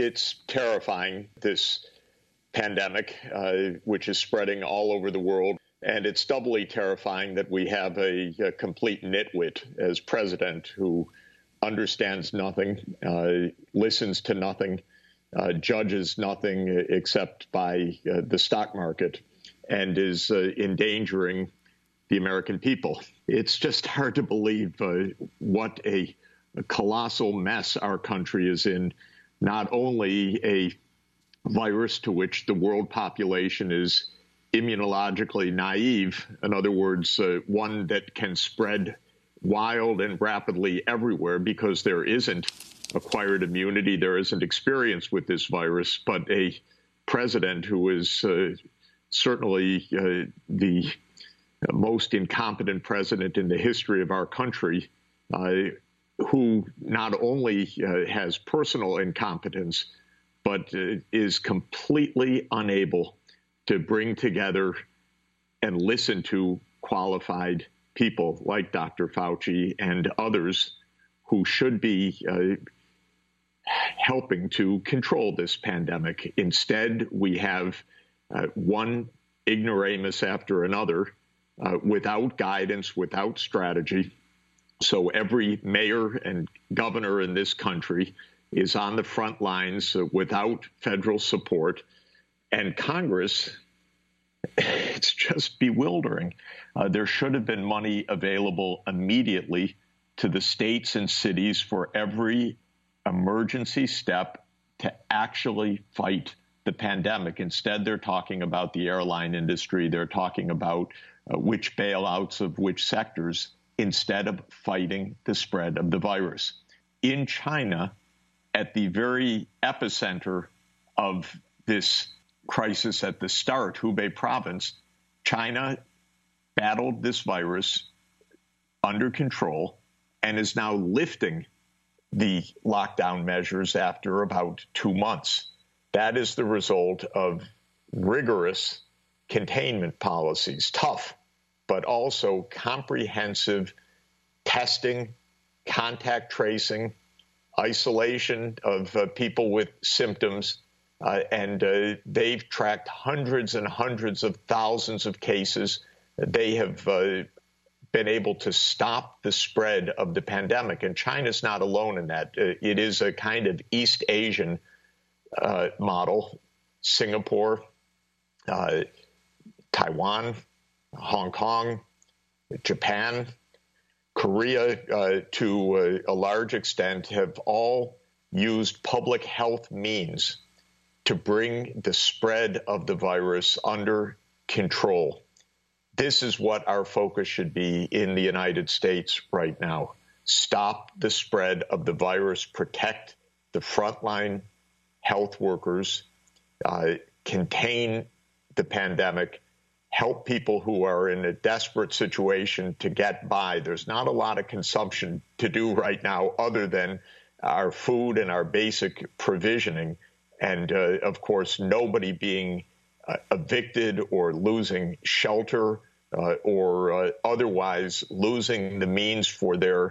it's terrifying, this pandemic, uh, which is spreading all over the world. And it's doubly terrifying that we have a, a complete nitwit as president who understands nothing, uh, listens to nothing, uh, judges nothing except by uh, the stock market, and is uh, endangering the American people. It's just hard to believe uh, what a, a colossal mess our country is in. Not only a virus to which the world population is immunologically naive, in other words, uh, one that can spread wild and rapidly everywhere because there isn't acquired immunity, there isn't experience with this virus, but a president who is uh, certainly uh, the most incompetent president in the history of our country, uh, who not only uh, has personal incompetence, but uh, is completely unable to bring together and listen to qualified people like Dr. Fauci and others who should be uh, helping to control this pandemic. Instead, we have uh, one ignoramus after another uh, without guidance, without strategy. So every mayor and governor in this country is on the front lines without federal support. And Congress, it's just bewildering. Uh, there should have been money available immediately to the states and cities for every emergency step to actually fight the pandemic. Instead, they're talking about the airline industry. They're talking about uh, which bailouts of which sectors instead of fighting the spread of the virus. In China, at the very epicenter of this crisis at the start, Hubei province, China battled this virus under control and is now lifting the lockdown measures after about two months. That is the result of rigorous containment policies, tough, but also comprehensive testing, contact tracing, isolation of uh, people with symptoms. Uh, and uh, they've tracked hundreds and hundreds of thousands of cases. They have uh, been able to stop the spread of the pandemic. And China's not alone in that. Uh, it is a kind of East Asian uh, model. Singapore, Taiwan, Hong Kong, Japan, Korea, uh, to uh, a large extent, have all used public health means to bring the spread of the virus under control. This is what our focus should be in the United States right now. Stop the spread of the virus, protect the frontline health workers, uh, contain the pandemic, help people who are in a desperate situation to get by. There's not a lot of consumption to do right now other than our food and our basic provisioning. And uh, of course, nobody being uh, evicted or losing shelter uh, or uh, otherwise losing the means for their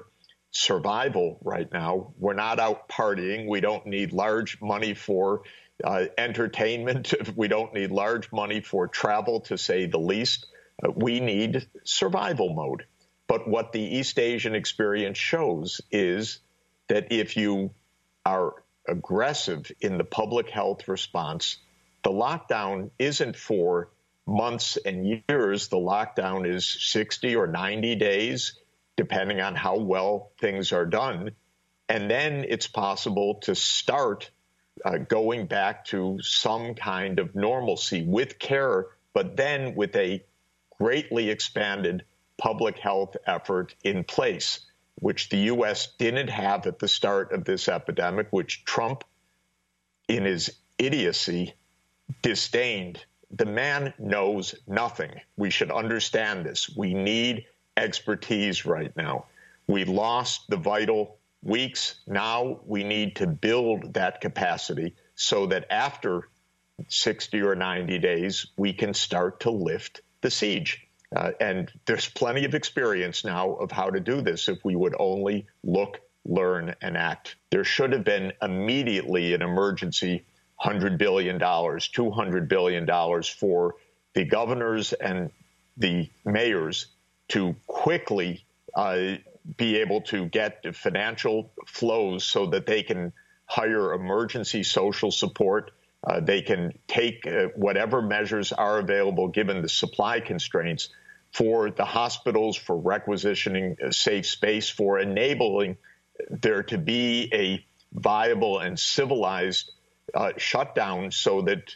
survival right now. We're not out partying. We don't need large money for uh, entertainment. We don't need large money for travel, to say the least. Uh, we need survival mode. But what the East Asian experience shows is that if you are aggressive in the public health response, the lockdown isn't for months and years. The lockdown is 60 or 90 days, depending on how well things are done. And then it's possible to start uh, going back to some kind of normalcy with care, but then with a greatly expanded public health effort in place, which the U.S. didn't have at the start of this epidemic, which Trump, in his idiocy, disdained the man knows nothing. We should understand this. We need expertise right now. We lost the vital weeks. Now we need to build that capacity so that after 60 or 90 days, we can start to lift the siege. Uh, and there's plenty of experience now of how to do this if we would only look learn, and act. There should have been immediately an emergency $100 billion, $200 billion for the governors and the mayors to quickly uh, be able to get financial flows so that they can hire emergency social support. Uh, they can take uh, whatever measures are available given the supply constraints for the hospitals, for requisitioning safe space, for enabling there to be a viable and civilized uh, shutdown so that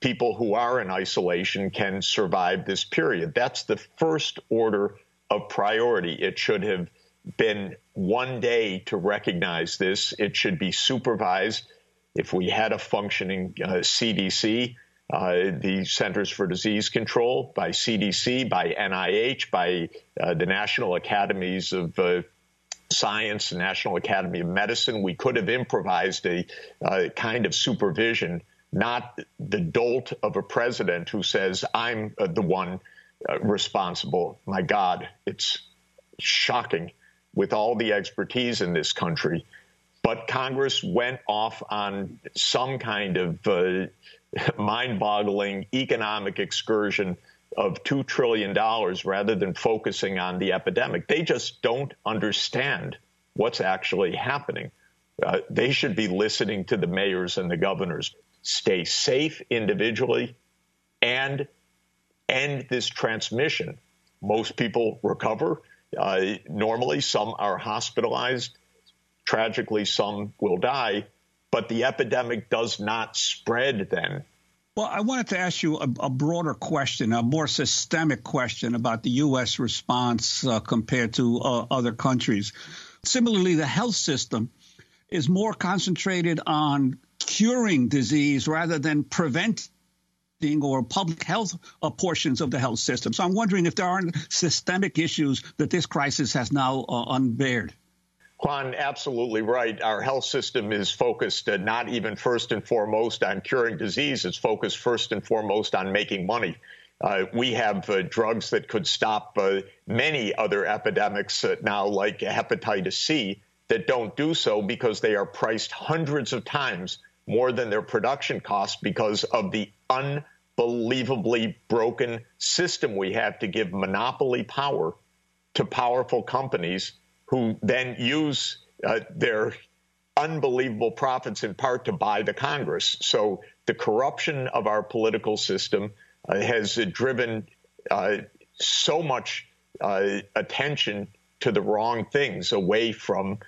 people who are in isolation can survive this period. That's the first order of priority. It should have been one day to recognize this. It should be supervised. If we had a functioning uh, CDC, uh, the Centers for Disease Control, by CDC, by NIH, by uh, the National Academies of uh, Science, National Academy of Medicine, we could have improvised a uh, kind of supervision, not the dolt of a president who says, I'm uh, the one responsible. My God, it's shocking with all the expertise in this country. But Congress went off on some kind of uh, mind boggling economic excursion of $2 trillion rather than focusing on the epidemic. They just don't understand what's actually happening. Uh, they should be listening to the mayors and the governors. Stay safe individually and end this transmission. Most people recover uh, normally, some are hospitalized. Tragically, some will die. But the epidemic does not spread then. Well, I wanted to ask you a, a broader question, a more systemic question about the U.S. response uh, compared to uh, other countries. Similarly, the health system is more concentrated on curing disease rather than preventing or public health uh, portions of the health system. So I'm wondering if there aren't systemic issues that this crisis has now uh, unbared. Juan, absolutely right. Our health system is focused uh, not even first and foremost on curing disease, it's focused first and foremost on making money. Uh, we have uh, drugs that could stop uh, many other epidemics now, like hepatitis C, that don't do so because they are priced hundreds of times more than their production cost because of the unbelievably broken system we have to give monopoly power to powerful companies who then use uh, their unbelievable profits in part to buy the Congress. So the corruption of our political system uh, has driven uh, so much uh, attention to the wrong things away from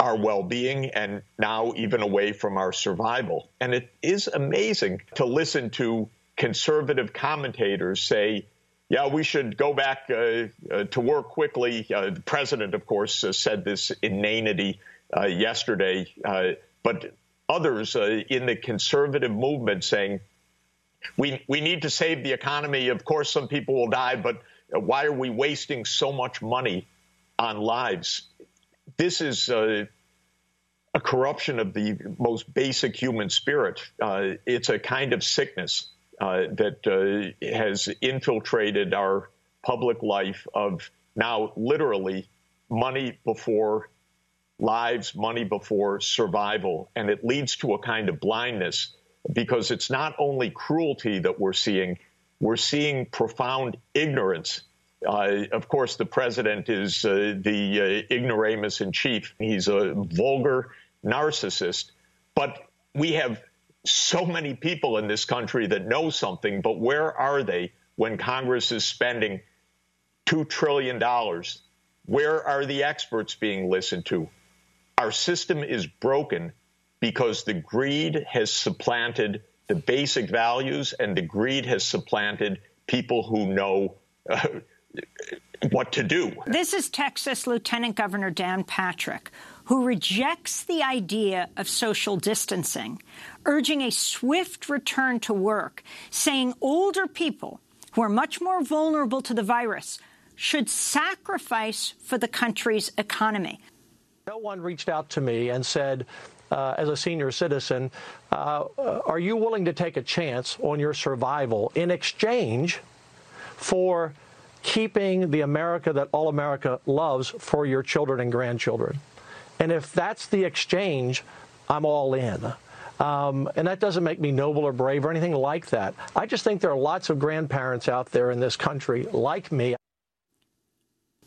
our well being and now even away from our survival. And it is amazing to listen to conservative commentators say, yeah, we should go back uh, uh, to work quickly. Uh, the president, of course, uh, said this inanity uh, yesterday, uh, but others in the conservative movement saying, we, we need to save the economy. Of course, some people will die, but why are we wasting so much money on lives? This is uh, a corruption of the most basic human spirit. Uh, it's a kind of sickness uh, that uh, has infiltrated our public life of now literally money before lives, money before survival. And it leads to a kind of blindness because it's not only cruelty that we're seeing, we're seeing profound ignorance uh, of course, the president is uh, the uh, ignoramus in chief. He's a vulgar narcissist. But we have so many people in this country that know something, but where are they when Congress is spending $2 trillion? Where are the experts being listened to? Our system is broken because the greed has supplanted the basic values and the greed has supplanted people who know. Uh, what to do. This is Texas Lieutenant Governor Dan Patrick, who rejects the idea of social distancing, urging a swift return to work, saying older people who are much more vulnerable to the virus should sacrifice for the country's economy. No one reached out to me and said, uh, as a senior citizen, uh, are you willing to take a chance on your survival in exchange for keeping the America that all America loves for your children and grandchildren. And if that's the exchange, I'm all in. Um, and that doesn't make me noble or brave or anything like that. I just think there are lots of grandparents out there in this country like me.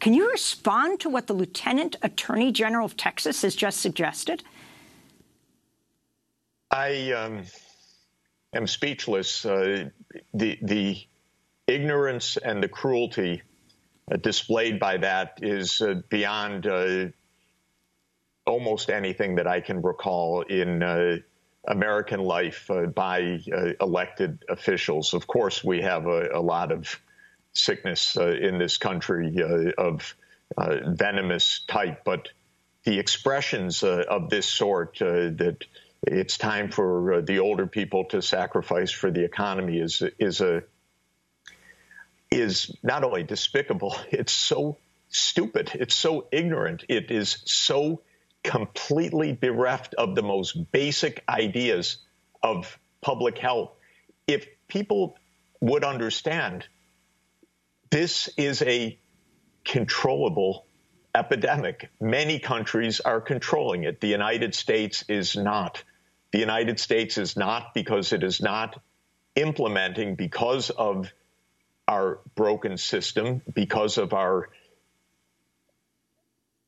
Can you respond to what the Lieutenant Attorney General of Texas has just suggested? I um, am speechless. Uh, the the ignorance and the cruelty uh, displayed by that is uh, beyond uh, almost anything that I can recall in uh, American life uh, by elected officials. Of course, we have a, a lot of sickness in this country of venomous type, but the expressions of this sort that it's time for uh, the older people to sacrifice for the economy is is a is not only despicable, it's so stupid, it's so ignorant, it is so completely bereft of the most basic ideas of public health. If people would understand this is a controllable epidemic. Many countries are controlling it. The United States is not. The United States is not because it is not implementing because of our broken system, because of our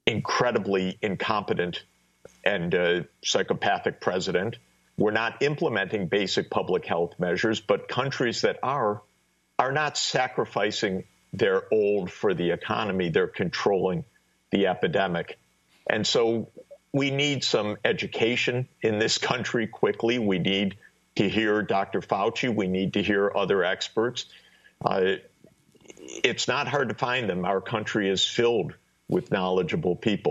incredibly incompetent and uh, psychopathic president. We're not implementing basic public health measures, but countries that are are not sacrificing their old for the economy. They're controlling the epidemic. And so we need some education in this country quickly. We need to hear Dr. Fauci. We need to hear other experts. Uh, it's not hard to find them. Our country is filled with knowledgeable people.